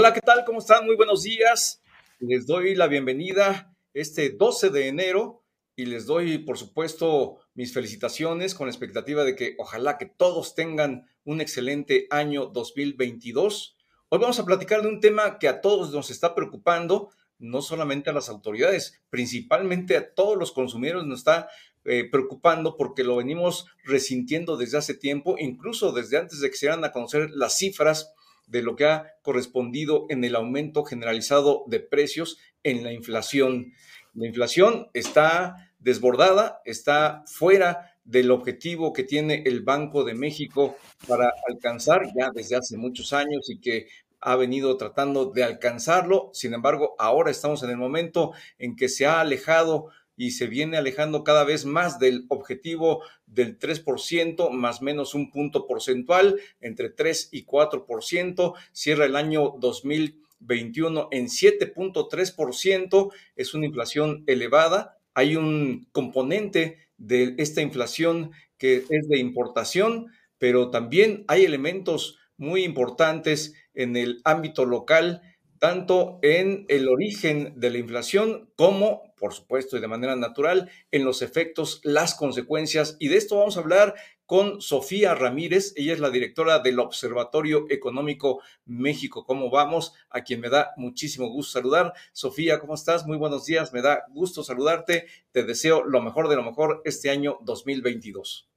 Hola, ¿qué tal? ¿Cómo están? Muy buenos días. Les doy la bienvenida este 12 de enero y les doy, por supuesto, mis felicitaciones con la expectativa de que ojalá que todos tengan un excelente año 2022. Hoy vamos a platicar de un tema que a todos nos está preocupando, no solamente a las autoridades, principalmente a todos los consumidores nos está eh, preocupando porque lo venimos resintiendo desde hace tiempo, incluso desde antes de que se dieran a conocer las cifras de lo que ha correspondido en el aumento generalizado de precios en la inflación. La inflación está desbordada, está fuera del objetivo que tiene el Banco de México para alcanzar ya desde hace muchos años y que ha venido tratando de alcanzarlo. Sin embargo, ahora estamos en el momento en que se ha alejado y se viene alejando cada vez más del objetivo del 3%, más menos un punto porcentual, entre 3 y 4%. Cierra el año 2021 en 7.3%. Es una inflación elevada. Hay un componente de esta inflación que es de importación, pero también hay elementos muy importantes en el ámbito local, tanto en el origen de la inflación como, por supuesto, y de manera natural, en los efectos, las consecuencias. Y de esto vamos a hablar con Sofía Ramírez. Ella es la directora del Observatorio Económico México. ¿Cómo vamos? A quien me da muchísimo gusto saludar. Sofía, ¿cómo estás? Muy buenos días. Me da gusto saludarte. Te deseo lo mejor de lo mejor este año 2022.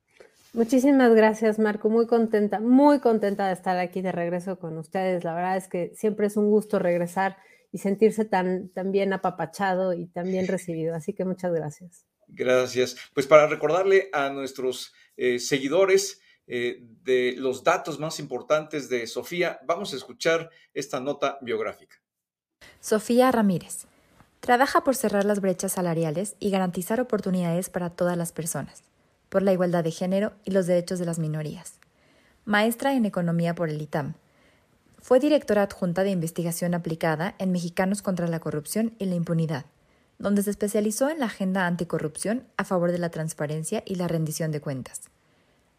Muchísimas gracias, Marco. Muy contenta, muy contenta de estar aquí de regreso con ustedes. La verdad es que siempre es un gusto regresar y sentirse tan, tan bien apapachado y tan bien recibido. Así que muchas gracias. Gracias. Pues para recordarle a nuestros eh, seguidores eh, de los datos más importantes de Sofía, vamos a escuchar esta nota biográfica. Sofía Ramírez. Trabaja por cerrar las brechas salariales y garantizar oportunidades para todas las personas por la igualdad de género y los derechos de las minorías. Maestra en Economía por el ITAM. Fue directora adjunta de investigación aplicada en Mexicanos contra la Corrupción y la Impunidad, donde se especializó en la agenda anticorrupción a favor de la transparencia y la rendición de cuentas.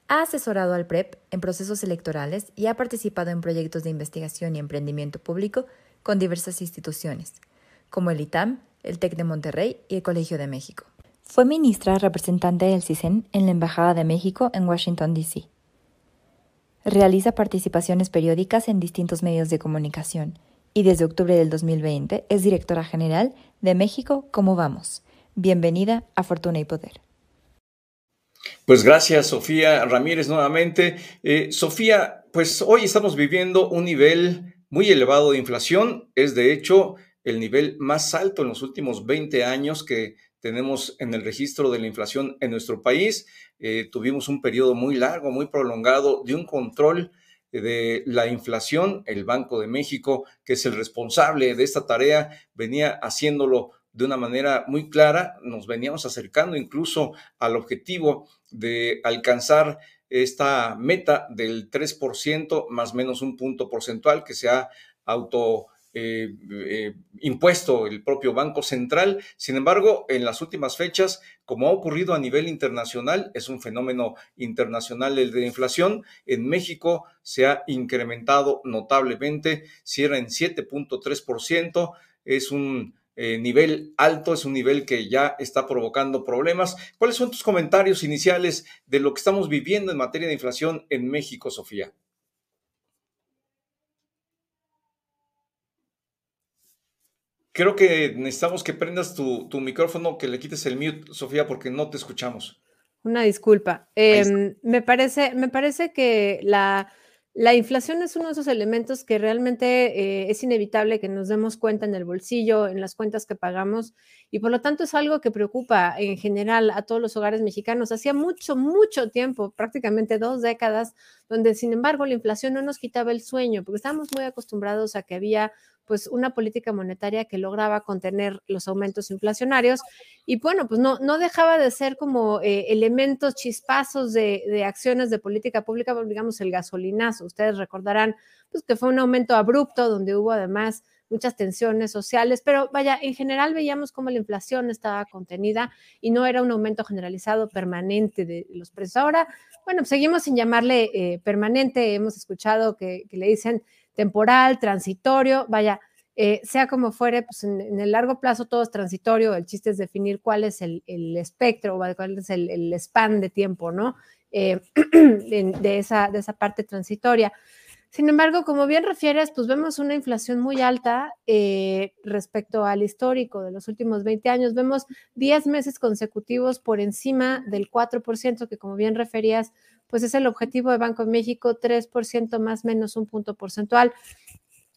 Ha asesorado al PREP en procesos electorales y ha participado en proyectos de investigación y emprendimiento público con diversas instituciones, como el ITAM, el TEC de Monterrey y el Colegio de México. Fue ministra representante del CISEN en la Embajada de México en Washington, D.C. Realiza participaciones periódicas en distintos medios de comunicación y desde octubre del 2020 es directora general de México ¿Cómo vamos? Bienvenida a Fortuna y Poder. Pues gracias, Sofía Ramírez, nuevamente. Eh, Sofía, pues hoy estamos viviendo un nivel muy elevado de inflación. Es de hecho el nivel más alto en los últimos 20 años que tenemos en el registro de la inflación en nuestro país. Eh, tuvimos un periodo muy largo, muy prolongado de un control de la inflación. El Banco de México, que es el responsable de esta tarea, venía haciéndolo de una manera muy clara. Nos veníamos acercando incluso al objetivo de alcanzar esta meta del 3% más menos un punto porcentual que se ha auto eh, eh, impuesto el propio Banco Central. Sin embargo, en las últimas fechas, como ha ocurrido a nivel internacional, es un fenómeno internacional el de inflación, en México se ha incrementado notablemente, cierra en 7.3%, es un eh, nivel alto, es un nivel que ya está provocando problemas. ¿Cuáles son tus comentarios iniciales de lo que estamos viviendo en materia de inflación en México, Sofía? Creo que necesitamos que prendas tu, micrófono, que le quites el mute, Sofía, porque no te escuchamos. Una disculpa. Em, me, parece, me parece que la, la, inflación es uno de esos elementos que realmente eh, es inevitable que nos demos cuenta en el bolsillo, en las cuentas que pagamos, y por lo tanto es algo que preocupa en general a todos los hogares mexicanos. Hacía mucho, mucho tiempo, prácticamente dos décadas, donde sin embargo la inflación no nos quitaba el sueño, porque estábamos muy acostumbrados a que había pues una política monetaria que lograba contener los aumentos inflacionarios y bueno, pues no, no dejaba de ser como eh, elementos chispazos de, acciones de política pública, digamos el gasolinazo. Ustedes recordarán pues que fue un aumento abrupto donde hubo además muchas tensiones sociales, pero vaya, en general veíamos cómo la inflación estaba contenida y no era un aumento generalizado permanente de los precios. Ahora, bueno, seguimos sin llamarle eh, permanente, hemos escuchado que le dicen temporal, transitorio, vaya, eh, sea como fuere, pues en, el largo plazo todo es transitorio, el chiste es definir cuál es el, espectro, cuál es el, span de tiempo, ¿no? Eh, de, esa, de esa parte transitoria. Sin embargo, como bien refieres, pues vemos una inflación muy alta eh, respecto al histórico de los últimos 20 años. Vemos 10 meses consecutivos por encima del 4%, que como bien referías, pues es el objetivo de Banco de México, 3% más menos un punto porcentual.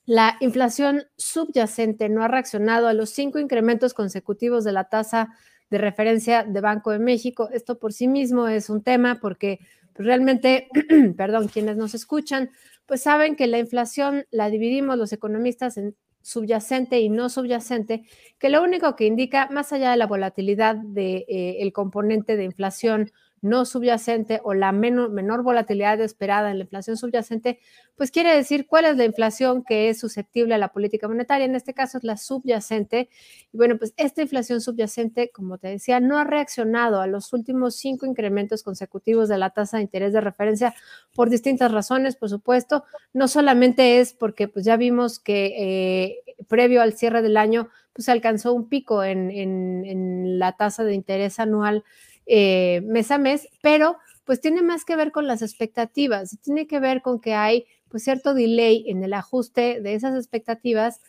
La inflación subyacente no ha reaccionado a los cinco incrementos consecutivos de la tasa de referencia de Banco de México. Esto por sí mismo es un tema porque pues, realmente, perdón, quienes nos escuchan, pues saben que la inflación la dividimos los economistas en subyacente y no subyacente, que lo único que indica, más allá de la volatilidad del de, eh, componente de inflación no subyacente o la menor volatilidad esperada en la inflación subyacente, pues quiere decir cuál es la inflación que es susceptible a la política monetaria. En este caso es la subyacente. Y bueno, pues esta inflación subyacente, como te decía, no ha reaccionado a los últimos cinco incrementos consecutivos de la tasa de interés de referencia por distintas razones, por supuesto. No solamente es porque pues ya vimos que eh, previo al cierre del año, pues alcanzó un pico en, en la tasa de interés anual eh, mes a mes, pero pues tiene más que ver con las expectativas, tiene que ver con que hay pues cierto delay en el ajuste de esas expectativas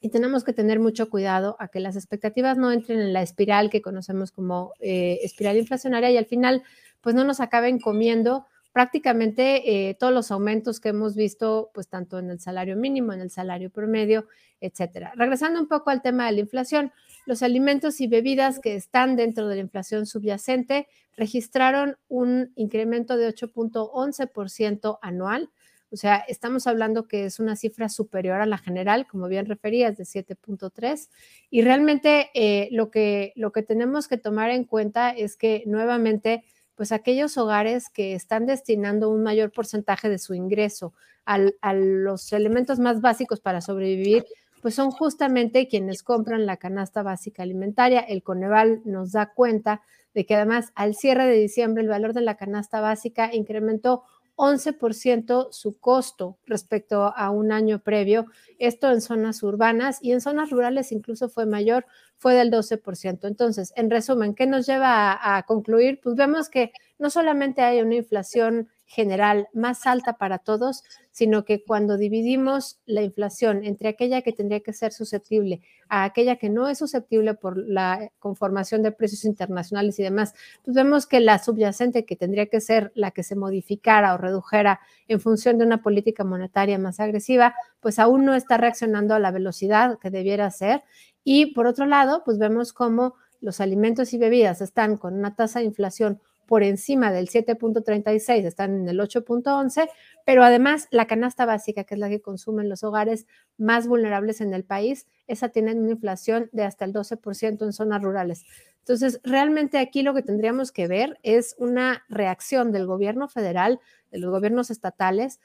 y tenemos que tener mucho cuidado a que las expectativas no entren en la espiral que conocemos como eh, espiral inflacionaria y al final pues no nos acaben comiendo prácticamente eh, todos los aumentos que hemos visto, pues tanto en el salario mínimo, en el salario promedio, etcétera. Regresando un poco al tema de la inflación, los alimentos y bebidas que están dentro de la inflación subyacente registraron un incremento de 8.11% anual. O sea, estamos hablando que es una cifra superior a la general, como bien referías, de 7.3. Y realmente eh, lo, que, lo que tenemos que tomar en cuenta es que nuevamente pues aquellos hogares que están destinando un mayor porcentaje de su ingreso a los elementos más básicos para sobrevivir, pues son justamente quienes compran la canasta básica alimentaria. El Coneval nos da cuenta de que además al cierre de diciembre el valor de la canasta básica incrementó 11% su costo respecto a un año previo, esto en zonas urbanas y en zonas rurales incluso fue mayor, fue del 12%. Entonces, en resumen, ¿qué nos lleva a, a concluir? Pues vemos que no solamente hay una inflación general más alta para todos, sino que cuando dividimos la inflación entre aquella que tendría que ser susceptible a aquella que no es susceptible por la conformación de precios internacionales y demás, pues vemos que la subyacente que tendría que ser la que se modificara o redujera en función de una política monetaria más agresiva, pues aún no está reaccionando a la velocidad que debiera ser. Y por otro lado, pues vemos cómo los alimentos y bebidas están con una tasa de inflación por encima del 7.36, están en el 8.11, pero además la canasta básica, que es la que consumen los hogares más vulnerables en el país, esa tiene una inflación de hasta el 12% en zonas rurales. Entonces, realmente aquí lo que tendríamos que ver es una reacción del gobierno federal, de los gobiernos estatales,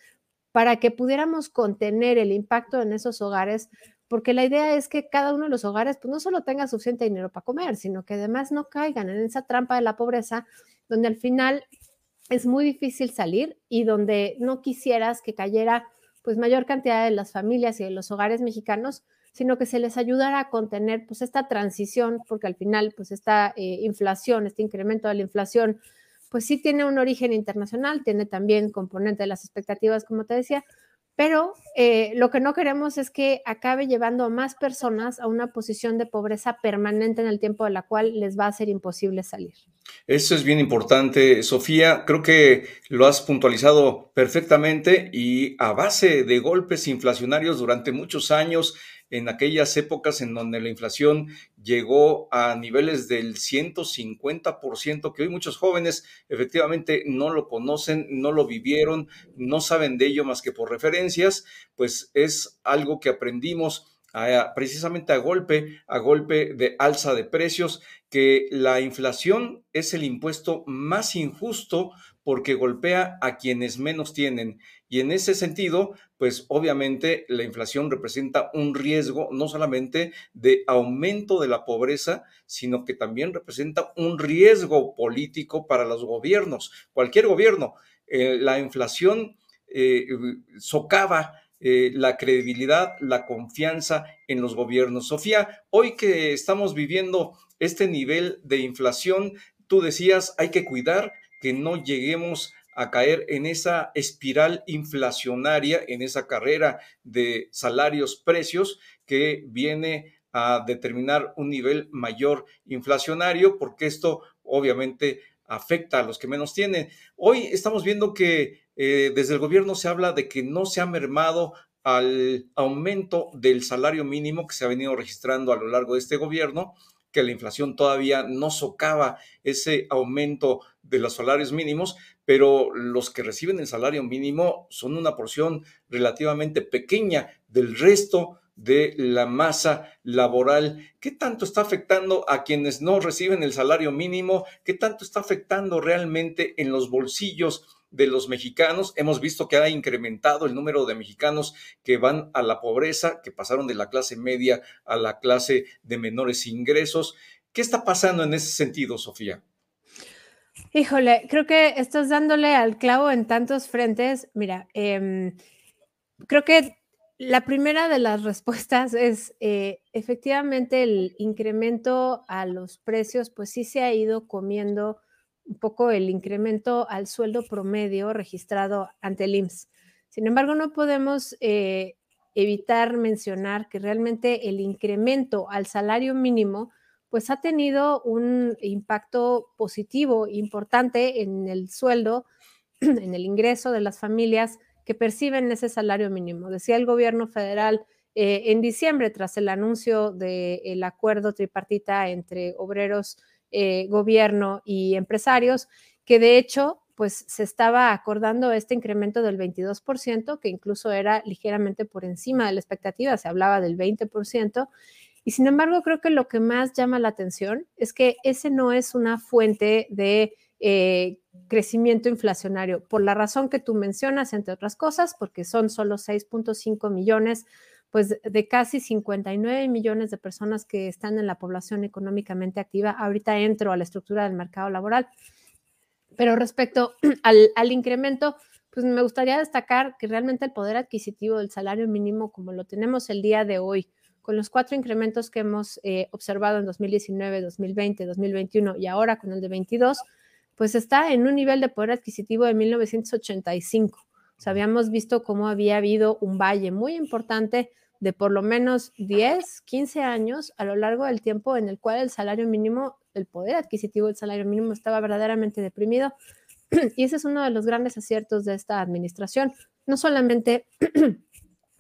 para que pudiéramos contener el impacto en esos hogares porque la idea es que cada uno de los hogares pues, no solo tenga suficiente dinero para comer, sino que además no caigan en esa trampa de la pobreza, donde al final es muy difícil salir y donde no quisieras que cayera pues mayor cantidad de las familias y de los hogares mexicanos, sino que se les ayudara a contener pues esta transición, porque al final pues esta eh, inflación, este incremento de la inflación, pues sí tiene un origen internacional, tiene también componente de las expectativas, como te decía, pero eh, lo que no queremos es que acabe llevando a más personas a una posición de pobreza permanente en el tiempo de la cual les va a ser imposible salir. Eso es bien importante, Sofía. Creo que lo has puntualizado perfectamente y a base de golpes inflacionarios durante muchos años, en aquellas épocas en donde la inflación llegó a niveles del 150%, que hoy muchos jóvenes efectivamente no lo conocen, no lo vivieron, no saben de ello más que por referencias, pues es algo que aprendimos precisamente a golpe, a golpe de alza de precios, que la inflación es el impuesto más injusto porque golpea a quienes menos tienen. Y en ese sentido, pues obviamente la inflación representa un riesgo no solamente de aumento de la pobreza, sino que también representa un riesgo político para los gobiernos, cualquier gobierno. Eh, la inflación eh, socava eh, la credibilidad, la confianza en los gobiernos. Sofía, hoy que estamos viviendo este nivel de inflación, tú decías, hay que cuidar que no lleguemos a caer en esa espiral inflacionaria, en esa carrera de salarios-precios que viene a determinar un nivel mayor inflacionario, porque esto obviamente afecta a los que menos tienen. Hoy estamos viendo que eh, desde el gobierno se habla de que no se ha mermado al aumento del salario mínimo que se ha venido registrando a lo largo de este gobierno, que la inflación todavía no socava ese aumento de los salarios mínimos, pero los que reciben el salario mínimo son una porción relativamente pequeña del resto de la masa laboral. ¿Qué tanto está afectando a quienes no reciben el salario mínimo? ¿Qué tanto está afectando realmente en los bolsillos de los mexicanos? Hemos visto que ha incrementado el número de mexicanos que van a la pobreza, que pasaron de la clase media a la clase de menores ingresos. ¿Qué está pasando en ese sentido, Sofía? Híjole, creo que estás dándole al clavo en tantos frentes. Mira, em, creo que la primera de las respuestas es eh, efectivamente el incremento a los precios, pues sí se ha ido comiendo un poco el incremento al sueldo promedio registrado ante el IMSS. Sin embargo, no podemos eh, evitar mencionar que realmente el incremento al salario mínimo, pues ha tenido un impacto positivo importante en el sueldo, en el ingreso de las familias que perciben ese salario mínimo. Decía el gobierno federal eh, en diciembre, tras el anuncio del acuerdo tripartita entre obreros, eh, gobierno y empresarios, que de hecho pues se estaba acordando este incremento del 22%, que incluso era ligeramente por encima de la expectativa, se hablaba del 20%, y sin embargo creo que lo que más llama la atención es que ese no es una fuente de eh, crecimiento inflacionario, por la razón que tú mencionas, entre otras cosas, porque son solo 6.5 millones, pues de casi 59 millones de personas que están en la población económicamente activa. Ahorita entro a la estructura del mercado laboral. Pero respecto al, al incremento, pues me gustaría destacar que realmente el poder adquisitivo del salario mínimo, como lo tenemos el día de hoy, con los cuatro incrementos que hemos eh, observado en 2019, 2020, 2021 y ahora con el de 22, pues está en un nivel de poder adquisitivo de 1985. O habíamos visto cómo había habido un valle muy importante de por lo menos 10, 15 años a lo largo del tiempo en el cual el salario mínimo, el poder adquisitivo del salario mínimo estaba verdaderamente deprimido. Y ese es uno de los grandes aciertos de esta administración. No solamente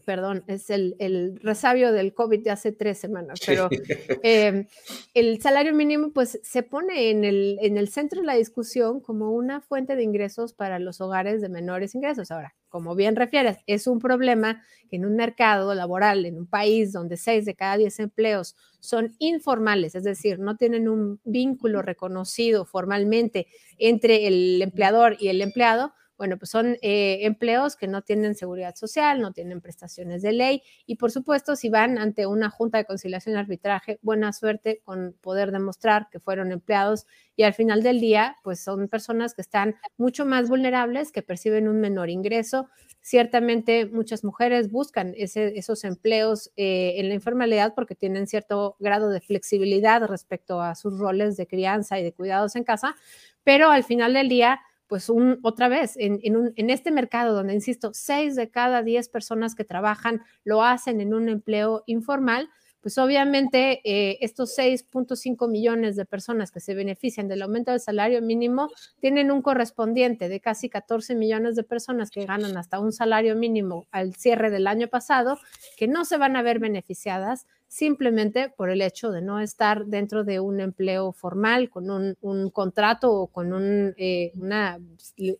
perdón, es el, resabio del COVID de hace tres semanas, pero em, el salario mínimo pues se pone en el, en el centro de la discusión como una fuente de ingresos para los hogares de menores ingresos. Ahora, como bien refieres, es un problema que en un mercado laboral, en un país donde seis de cada diez empleos son informales, es decir, no tienen un vínculo reconocido formalmente entre el empleador y el empleado, bueno, pues son eh, empleos que no tienen seguridad social, no tienen prestaciones de ley y por supuesto si van ante una junta de conciliación y arbitraje, buena suerte con poder demostrar que fueron empleados y al final del día, pues son personas que están mucho más vulnerables, que perciben un menor ingreso. Ciertamente muchas mujeres buscan esos empleos eh, en la informalidad porque tienen cierto grado de flexibilidad respecto a sus roles de crianza y de cuidados en casa, pero al final del día pues un, otra vez, en, en, este mercado donde, insisto, seis de cada diez personas que trabajan lo hacen en un empleo informal, pues obviamente eh, estos 6.5 millones de personas que se benefician del aumento del salario mínimo tienen un correspondiente de casi 14 millones de personas que ganan hasta un salario mínimo al cierre del año pasado, que no se van a ver beneficiadas simplemente por el hecho de no estar dentro de un empleo formal, con un, contrato o con un eh,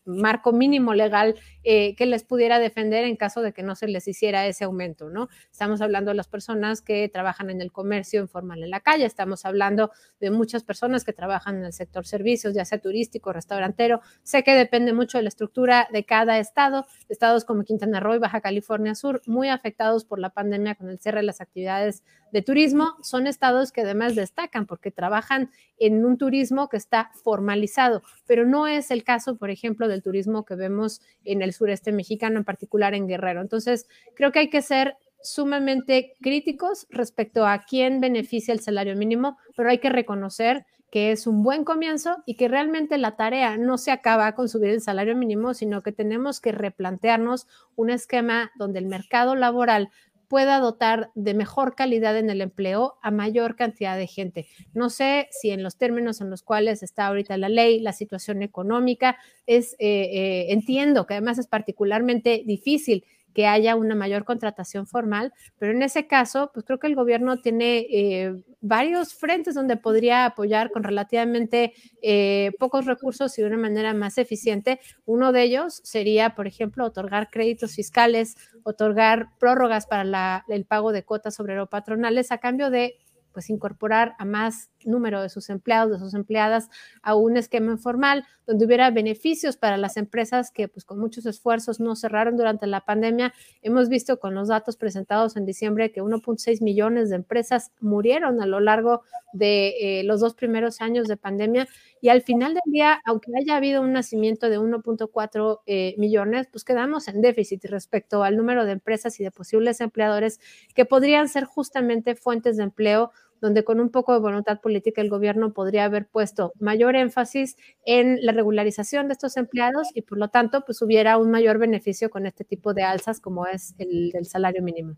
marco mínimo legal eh, que les pudiera defender en caso de que no se les hiciera ese aumento, ¿no? Estamos hablando de las personas que trabajan en el comercio informal en la calle, estamos hablando de muchas personas que trabajan en el sector servicios, ya sea turístico, restaurantero. Sé que depende mucho de la estructura de cada estado, estados como Quintana Roo y Baja California Sur, muy afectados por la pandemia con el cierre de las actividades de turismo son estados que además destacan porque trabajan en un turismo que está formalizado, pero no es el caso, por ejemplo, del turismo que vemos en el sureste mexicano, en particular en Guerrero. Entonces, creo que hay que ser sumamente críticos respecto a quién beneficia el salario mínimo, pero hay que reconocer que es un buen comienzo y que realmente la tarea no se acaba con subir el salario mínimo, sino que tenemos que replantearnos un esquema donde el mercado laboral pueda dotar de mejor calidad en el empleo a mayor cantidad de gente. No sé si en los términos en los cuales está ahorita la ley, la situación económica, es, eh, eh, entiendo que además es particularmente difícil que haya una mayor contratación formal, pero en ese caso, pues creo que el gobierno tiene eh, varios frentes donde podría apoyar con relativamente eh, pocos recursos y de una manera más eficiente. Uno de ellos sería, por ejemplo, otorgar créditos fiscales, otorgar prórrogas para el pago de cuotas obrero patronales a cambio de pues incorporar a más número de sus empleados, de sus empleadas a un esquema informal donde hubiera beneficios para las empresas que pues con muchos esfuerzos no cerraron durante la pandemia. Hemos visto con los datos presentados en diciembre que 1.6 millones de empresas murieron a lo largo de eh, los dos primeros años de pandemia y al final del día, aunque haya habido un nacimiento de 1.4 eh, millones, pues quedamos en déficit respecto al número de empresas y de posibles empleadores que podrían ser justamente fuentes de empleo donde con un poco de voluntad política el gobierno podría haber puesto mayor énfasis en la regularización de estos empleados y por lo tanto pues hubiera un mayor beneficio con este tipo de alzas como es el del salario mínimo.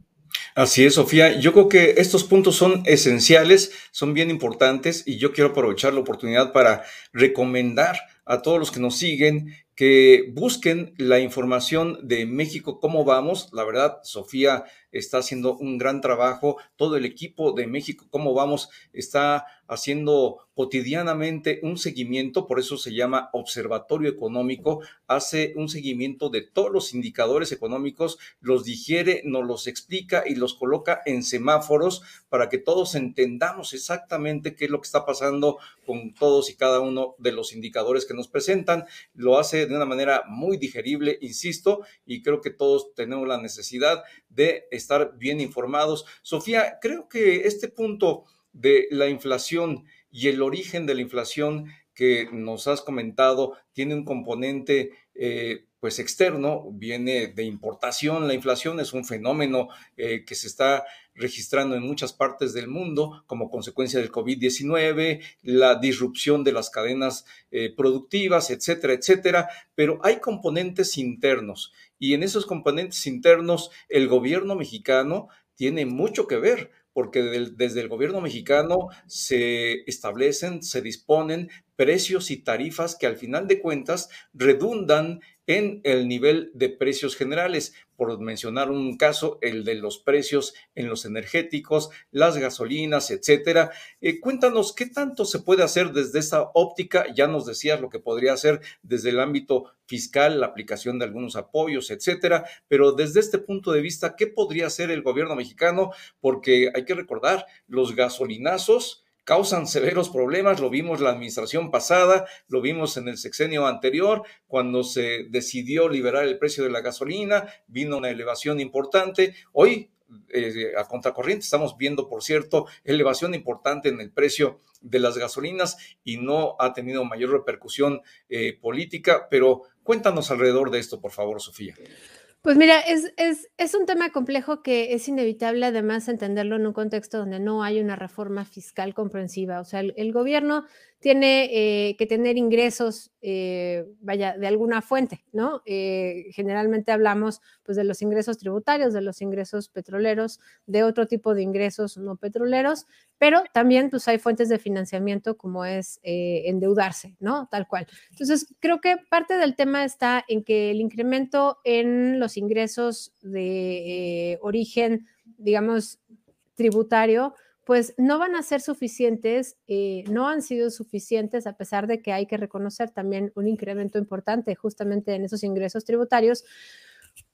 Así es, Sofía. Yo creo que estos puntos son esenciales, son bien importantes y yo quiero aprovechar la oportunidad para recomendar a todos los que nos siguen que busquen la información de México, cómo vamos. La verdad, Sofía está haciendo un gran trabajo. Todo el equipo de México, cómo vamos, está haciendo cotidianamente un seguimiento, por eso se llama Observatorio Económico, hace un seguimiento de todos los indicadores económicos, los digiere, nos los explica y los coloca en semáforos para que todos entendamos exactamente qué es lo que está pasando con todos y cada uno de los indicadores que nos presentan. Lo hace de una manera muy digerible, insisto, y creo que todos tenemos la necesidad de estar bien informados. Sofía, creo que este punto de la inflación y el origen de la inflación que nos has comentado tiene un componente eh, pues externo, viene de importación. La inflación es un fenómeno eh, que se está registrando en muchas partes del mundo como consecuencia del COVID-19, la disrupción de las cadenas eh, productivas, etcétera, etcétera. Pero hay componentes internos y en esos componentes internos el gobierno mexicano tiene mucho que ver porque desde el gobierno mexicano se establecen, se disponen precios y tarifas que al final de cuentas redundan en el nivel de precios generales. Por mencionar un caso, el de los precios en los energéticos, las gasolinas, etcétera. Eh, cuéntanos qué tanto se puede hacer desde esa óptica. Ya nos decías lo que podría hacer desde el ámbito fiscal, la aplicación de algunos apoyos, etcétera. Pero desde este punto de vista, ¿qué podría hacer el gobierno mexicano? Porque hay que recordar, los gasolinazos causan severos problemas, lo vimos la administración pasada, lo vimos en el sexenio anterior, cuando se decidió liberar el precio de la gasolina, vino una elevación importante. Hoy, eh, a contracorriente, estamos viendo, por cierto, elevación importante en el precio de las gasolinas y no ha tenido mayor repercusión eh, política, pero cuéntanos alrededor de esto, por favor, Sofía. Pues mira, es, es, es, un tema complejo que es inevitable además entenderlo en un contexto donde no hay una reforma fiscal comprensiva. O sea, el gobierno tiene eh, que tener ingresos, eh, vaya, de alguna fuente, ¿no? Eh, generalmente hablamos pues de los ingresos tributarios, de los ingresos petroleros, de otro tipo de ingresos no petroleros, pero también pues hay fuentes de financiamiento como es endeudarse, ¿no? Tal cual. Entonces, creo que parte del tema está en que el incremento en los ingresos de origen, digamos, tributario, pues no van a ser suficientes, eh, no han sido suficientes, a pesar de que hay que reconocer también un incremento importante justamente en esos ingresos tributarios.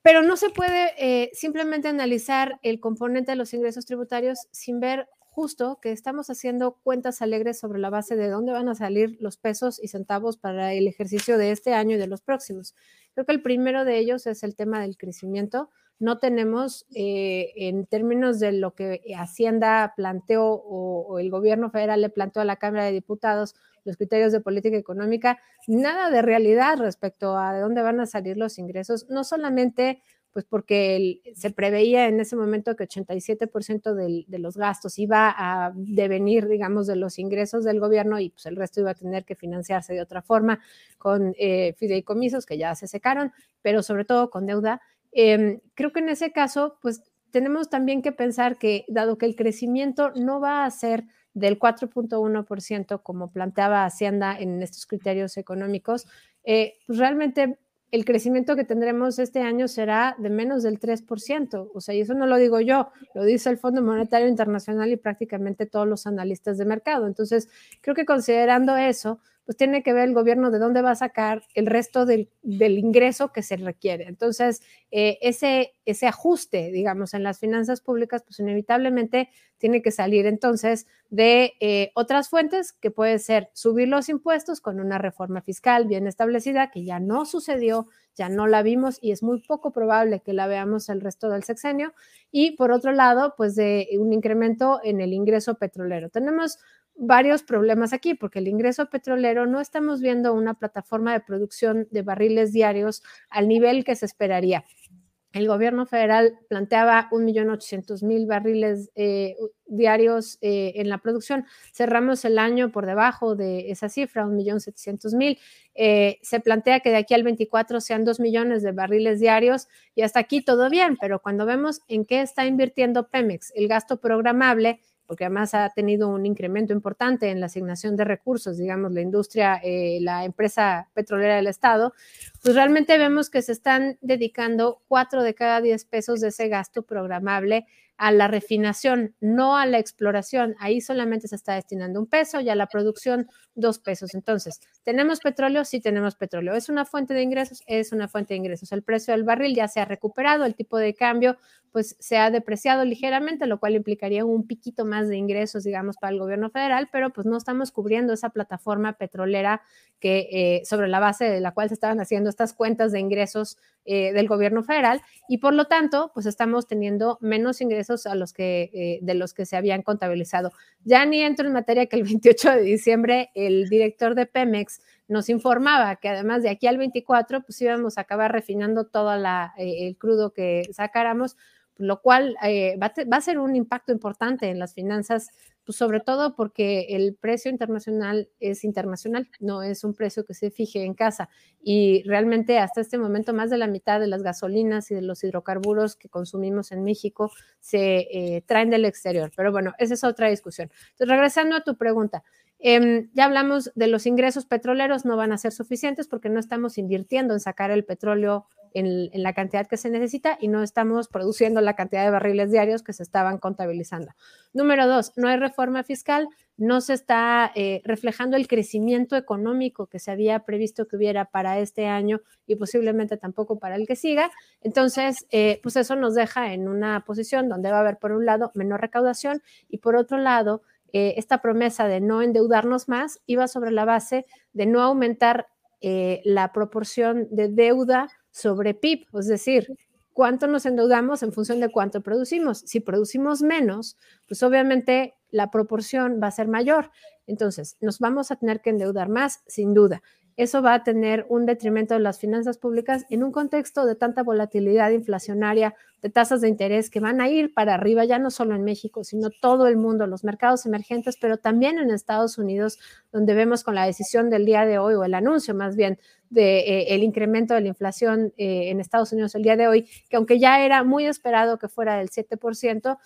Pero no se puede eh, simplemente analizar el componente de los ingresos tributarios sin ver justo que estamos haciendo cuentas alegres sobre la base de dónde van a salir los pesos y centavos para el ejercicio de este año y de los próximos. Creo que el primero de ellos es el tema del crecimiento no tenemos eh, en términos de lo que Hacienda planteó o, o, el gobierno federal le planteó a la Cámara de Diputados, los criterios de política económica, nada de realidad respecto a de dónde van a salir los ingresos, no solamente pues porque se preveía en ese momento que 87% de los gastos iba a devenir, digamos, de los ingresos del gobierno y pues el resto iba a tener que financiarse de otra forma con eh, fideicomisos que ya se secaron, pero sobre todo con deuda. Em, creo que en ese caso, pues tenemos también que pensar que dado que el crecimiento no va a ser del 4.1% como planteaba Hacienda en estos criterios económicos, eh, pues realmente el crecimiento que tendremos este año será de menos del 3%. O sea, y eso no lo digo yo, lo dice el Fondo Monetario Internacional y prácticamente todos los analistas de mercado. Entonces, creo que considerando eso, pues tiene que ver el gobierno de dónde va a sacar el resto del, ingreso que se requiere. Entonces, eh, ese, ese ajuste, digamos, en las finanzas públicas, pues inevitablemente tiene que salir entonces de eh, otras fuentes, que puede ser subir los impuestos con una reforma fiscal bien establecida, que ya no sucedió, ya no la vimos y es muy poco probable que la veamos el resto del sexenio. Y por otro lado, pues de un incremento en el ingreso petrolero. Tenemos varios problemas aquí, porque el ingreso petrolero no estamos viendo una plataforma de producción de barriles diarios al nivel que se esperaría. El gobierno federal planteaba 1.800.000 barriles eh, diarios eh, en la producción. Cerramos el año por debajo de esa cifra, 1.700.000. Eh, se plantea que de aquí al 24 sean 2 millones de barriles diarios y hasta aquí todo bien, pero cuando vemos en qué está invirtiendo Pemex, el gasto programable, porque además ha tenido un incremento importante en la asignación de recursos, digamos, la industria, eh, la empresa petrolera del Estado, pues realmente vemos que se están dedicando cuatro de cada diez pesos de ese gasto programable a la refinación, no a la exploración. Ahí solamente se está destinando un peso y a la producción dos pesos. Entonces, ¿tenemos petróleo? Sí tenemos petróleo. ¿Es una fuente de ingresos? Es una fuente de ingresos. El precio del barril ya se ha recuperado, el tipo de cambio pues se ha depreciado ligeramente, lo cual implicaría un piquito más de ingresos, digamos, para el gobierno federal, pero pues no estamos cubriendo esa plataforma petrolera que eh, sobre la base de la cual se estaban haciendo estas cuentas de ingresos eh, del gobierno federal y por lo tanto, pues estamos teniendo menos ingresos a los que, eh, de los que se habían contabilizado. Ya ni entro en materia que el 28 de diciembre el director de Pemex nos informaba que además de aquí al 24, pues íbamos a acabar refinando todo la, el crudo que sacáramos lo cual eh, va, a ser un impacto importante en las finanzas, pues sobre todo porque el precio internacional es internacional, no es un precio que se fije en casa. Y realmente hasta este momento más de la mitad de las gasolinas y de los hidrocarburos que consumimos en México se eh, traen del exterior. Pero bueno, esa es otra discusión. Entonces, regresando a tu pregunta. Em, ya hablamos de los ingresos petroleros, no van a ser suficientes porque no estamos invirtiendo en sacar el petróleo en, la cantidad que se necesita y no estamos produciendo la cantidad de barriles diarios que se estaban contabilizando. Número dos, no hay reforma fiscal, no se está eh, reflejando el crecimiento económico que se había previsto que hubiera para este año y posiblemente tampoco para el que siga. Entonces, eh, pues eso nos deja en una posición donde va a haber, por un lado, menor recaudación y por otro lado, eh, esta promesa de no endeudarnos más iba sobre la base de no aumentar la proporción de deuda sobre PIB, es decir, cuánto nos endeudamos en función de cuánto producimos. Si producimos menos, pues obviamente la proporción va a ser mayor. Entonces, nos vamos a tener que endeudar más, sin duda eso va a tener un detrimento de las finanzas públicas en un contexto de tanta volatilidad inflacionaria, de tasas de interés que van a ir para arriba, ya no solo en México, sino todo el mundo, los mercados emergentes, pero también en Estados Unidos, donde vemos con la decisión del día de hoy, o el anuncio más bien, del de, eh, incremento de la inflación eh, en Estados Unidos el día de hoy, que aunque ya era muy esperado que fuera del 7%,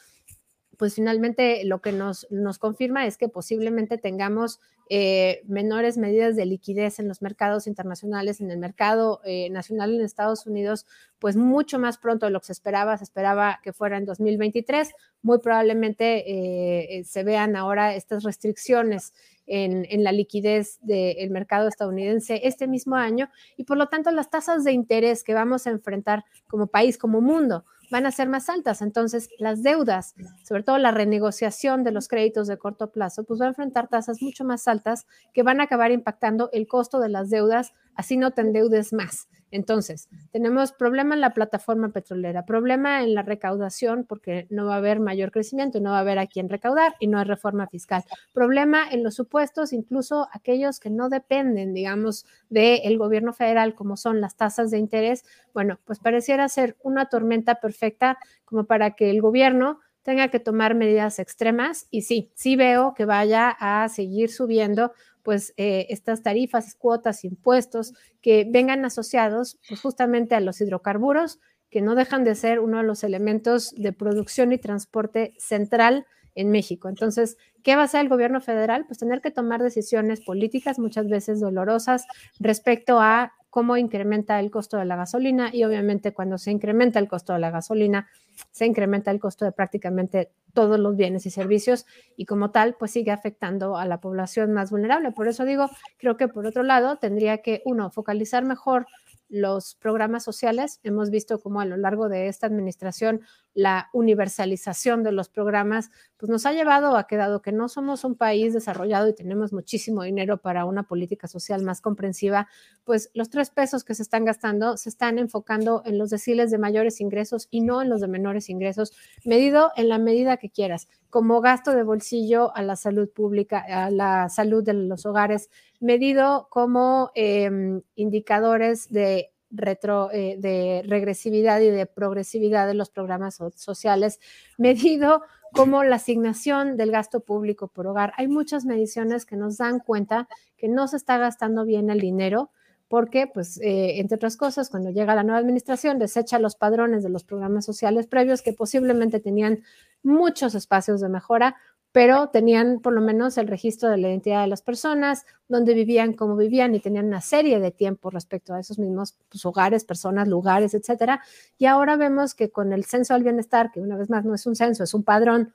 pues finalmente lo que nos, nos confirma es que posiblemente tengamos eh, menores medidas de liquidez en los mercados internacionales, en el mercado eh, nacional en Estados Unidos, pues mucho más pronto de lo que se esperaba, se esperaba que fuera en 2023, muy probablemente eh, se vean ahora estas restricciones en, en, la liquidez del mercado estadounidense este mismo año y por lo tanto las tasas de interés que vamos a enfrentar como país, como mundo, van a ser más altas. Entonces, las deudas, sobre todo la renegociación de los créditos de corto plazo, pues va a enfrentar tasas mucho más altas que van a acabar impactando el costo de las deudas, así no te endeudes más. Entonces, tenemos problema en la plataforma petrolera, problema en la recaudación porque no va a haber mayor crecimiento, no va a haber a quién recaudar y no hay reforma fiscal. Problema en los supuestos, incluso aquellos que no dependen, digamos, del gobierno federal, como son las tasas de interés. Bueno, pues pareciera ser una tormenta perfecta como para que el gobierno tenga que tomar medidas extremas y sí, sí veo que vaya a seguir subiendo pues eh, estas tarifas, cuotas, impuestos que vengan asociados pues, justamente a los hidrocarburos, que no dejan de ser uno de los elementos de producción y transporte central en México. Entonces, ¿qué va a hacer el gobierno federal? Pues tener que tomar decisiones políticas, muchas veces dolorosas, respecto a cómo incrementa el costo de la gasolina y obviamente cuando se incrementa el costo de la gasolina, se incrementa el costo de prácticamente todos los bienes y servicios y como tal, pues sigue afectando a la población más vulnerable. Por eso digo, creo que por otro lado, tendría que, uno, focalizar mejor los programas sociales. Hemos visto cómo a lo largo de esta administración la universalización de los programas pues nos ha llevado a que dado que no somos un país desarrollado y tenemos muchísimo dinero para una política social más comprensiva, pues los tres pesos que se están gastando se están enfocando en los deciles de mayores ingresos y no en los de menores ingresos, medido en la medida que quieras, como gasto de bolsillo a la salud pública, a la salud de los hogares, medido como em, indicadores de retro, eh, de regresividad y de progresividad de los programas sociales, medido como la asignación del gasto público por hogar. Hay muchas mediciones que nos dan cuenta que no se está gastando bien el dinero porque, pues, eh, entre otras cosas, cuando llega la nueva administración, desecha los padrones de los programas sociales previos que posiblemente tenían muchos espacios de mejora, pero tenían por lo menos el registro de la identidad de las personas, dónde vivían, cómo vivían y tenían una serie de tiempo respecto a esos mismos pues, hogares, personas, lugares, etcétera. Y ahora vemos que con el censo del bienestar, que una vez más no es un censo, es un padrón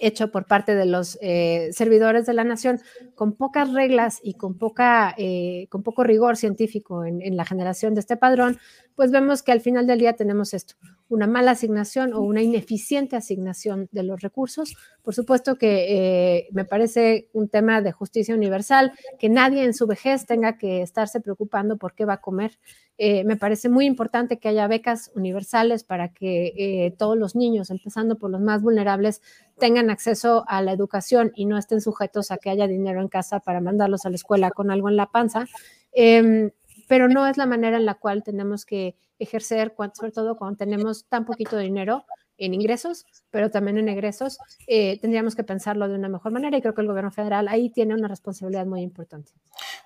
hecho por parte de los eh, servidores de la nación, con pocas reglas y con, poca, eh, con poco rigor científico en, en la generación de este padrón, pues vemos que al final del día tenemos esto, una mala asignación o una ineficiente asignación de los recursos. Por supuesto que eh, me parece un tema de justicia universal, que nadie en su vejez tenga que estarse preocupando por qué va a comer. Eh, me parece muy importante que haya becas universales para que eh, todos los niños, empezando por los más vulnerables, tengan acceso a la educación y no estén sujetos a que haya dinero en casa para mandarlos a la escuela con algo en la panza. Em, pero no es la manera en la cual tenemos que ejercer, sobre todo cuando tenemos tan poquito dinero en ingresos, pero también en egresos, eh, tendríamos que pensarlo de una mejor manera y creo que el gobierno federal ahí tiene una responsabilidad muy importante.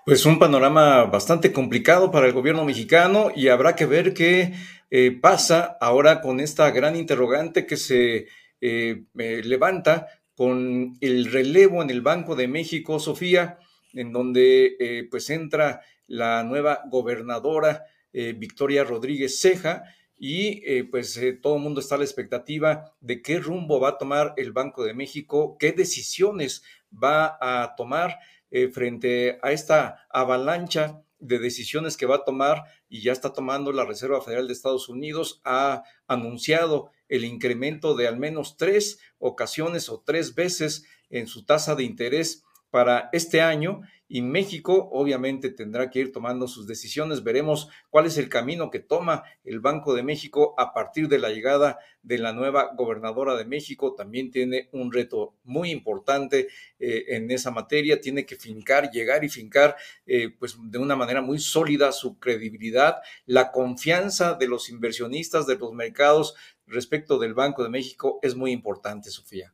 Pues un panorama bastante complicado para el gobierno mexicano y habrá que ver qué eh, pasa ahora con esta gran interrogante que se eh, levanta con el relevo en el Banco de México, Sofía, en donde pues entra la nueva gobernadora eh, Victoria Rodríguez Ceja y eh, pues eh, todo el mundo está a la expectativa de qué rumbo va a tomar el Banco de México, qué decisiones va a tomar frente a esta avalancha de decisiones que va a tomar y ya está tomando la Reserva Federal de Estados Unidos, ha anunciado el incremento de al menos tres ocasiones o tres veces en su tasa de interés para este año y México obviamente tendrá que ir tomando sus decisiones. Veremos cuál es el camino que toma el Banco de México a partir de la llegada de la nueva gobernadora de México. También tiene un reto muy importante eh, en esa materia. Tiene que fincar, llegar y fincar eh, pues de una manera muy sólida su credibilidad, la confianza de los inversionistas, de los mercados respecto del Banco de México es muy importante, Sofía.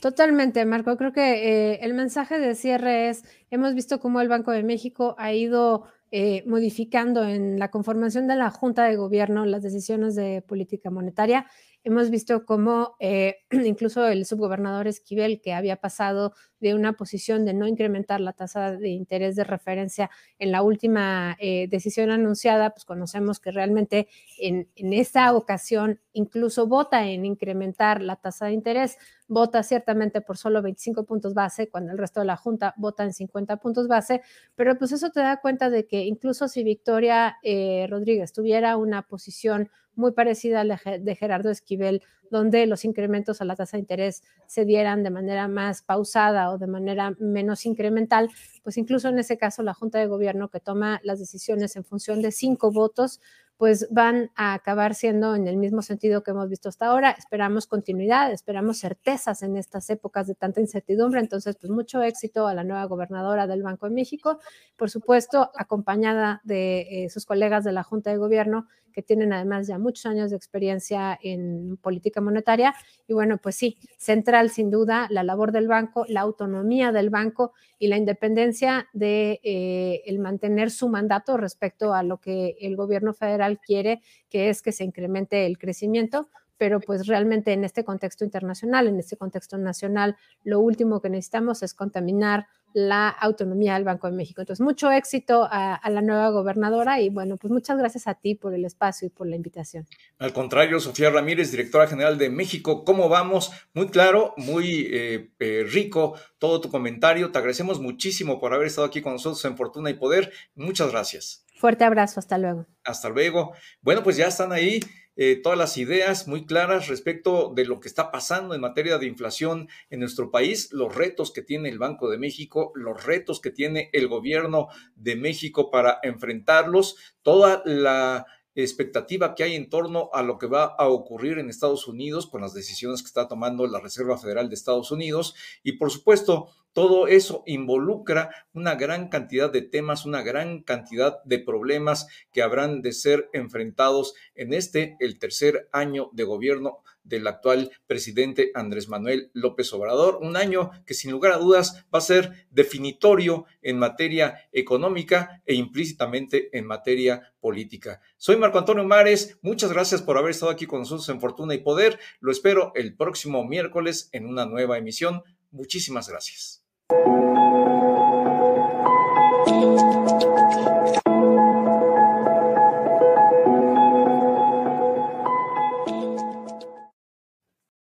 Totalmente, Marco. Creo que eh, el mensaje de cierre es, hemos visto cómo el Banco de México ha ido eh, modificando en la conformación de la Junta de Gobierno las decisiones de política monetaria. Hemos visto cómo eh, incluso el subgobernador Esquivel, que había pasado de una posición de no incrementar la tasa de interés de referencia en la última decisión anunciada, pues conocemos que realmente en, en esta ocasión incluso vota en incrementar la tasa de interés vota ciertamente por solo 25 puntos base, cuando el resto de la Junta vota en 50 puntos base, pero pues eso te da cuenta de que incluso si Victoria eh, Rodríguez tuviera una posición muy parecida a la de Gerardo Esquivel, donde los incrementos a la tasa de interés se dieran de manera más pausada o de manera menos incremental, pues incluso en ese caso la Junta de Gobierno que toma las decisiones en función de cinco votos, pues van a acabar siendo en el mismo sentido que hemos visto hasta ahora. Esperamos continuidad, esperamos certezas en estas épocas de tanta incertidumbre. Entonces, pues mucho éxito a la nueva gobernadora del Banco de México, por supuesto, acompañada de eh, sus colegas de la Junta de Gobierno que tienen además ya muchos años de experiencia en política monetaria. Y bueno, pues sí, central sin duda la labor del banco, la autonomía del banco y la independencia de eh, el mantener su mandato respecto a lo que el gobierno federal quiere, que es que se incremente el crecimiento, pero pues realmente en este contexto internacional, en este contexto nacional, lo último que necesitamos es contaminar la autonomía del Banco de México. Entonces, mucho éxito a, la nueva gobernadora y bueno, pues muchas gracias a ti por el espacio y por la invitación. Al contrario, Sofía Ramírez, directora general de México, ¿cómo vamos? Muy claro, muy eh, eh, rico todo tu comentario. Te agradecemos muchísimo por haber estado aquí con nosotros en Fortuna y Poder. Muchas gracias. Fuerte abrazo, hasta luego. Hasta luego. Bueno, pues ya están ahí eh, todas las ideas muy claras respecto de lo que está pasando en materia de inflación en nuestro país, los retos que tiene el Banco de México, los retos que tiene el gobierno de México para enfrentarlos, toda la expectativa que hay en torno a lo que va a ocurrir en Estados Unidos con las decisiones que está tomando la Reserva Federal de Estados Unidos. Y por supuesto todo eso involucra una gran cantidad de temas, una gran cantidad de problemas que habrán de ser enfrentados en este, el tercer año de gobierno del actual presidente Andrés Manuel López Obrador, un año que sin lugar a dudas va a ser definitorio en materia económica e implícitamente en materia política. Soy Marco Antonio Mares, muchas gracias por haber estado aquí con nosotros en Fortuna y Poder, lo espero el próximo miércoles en una nueva emisión. Muchísimas gracias.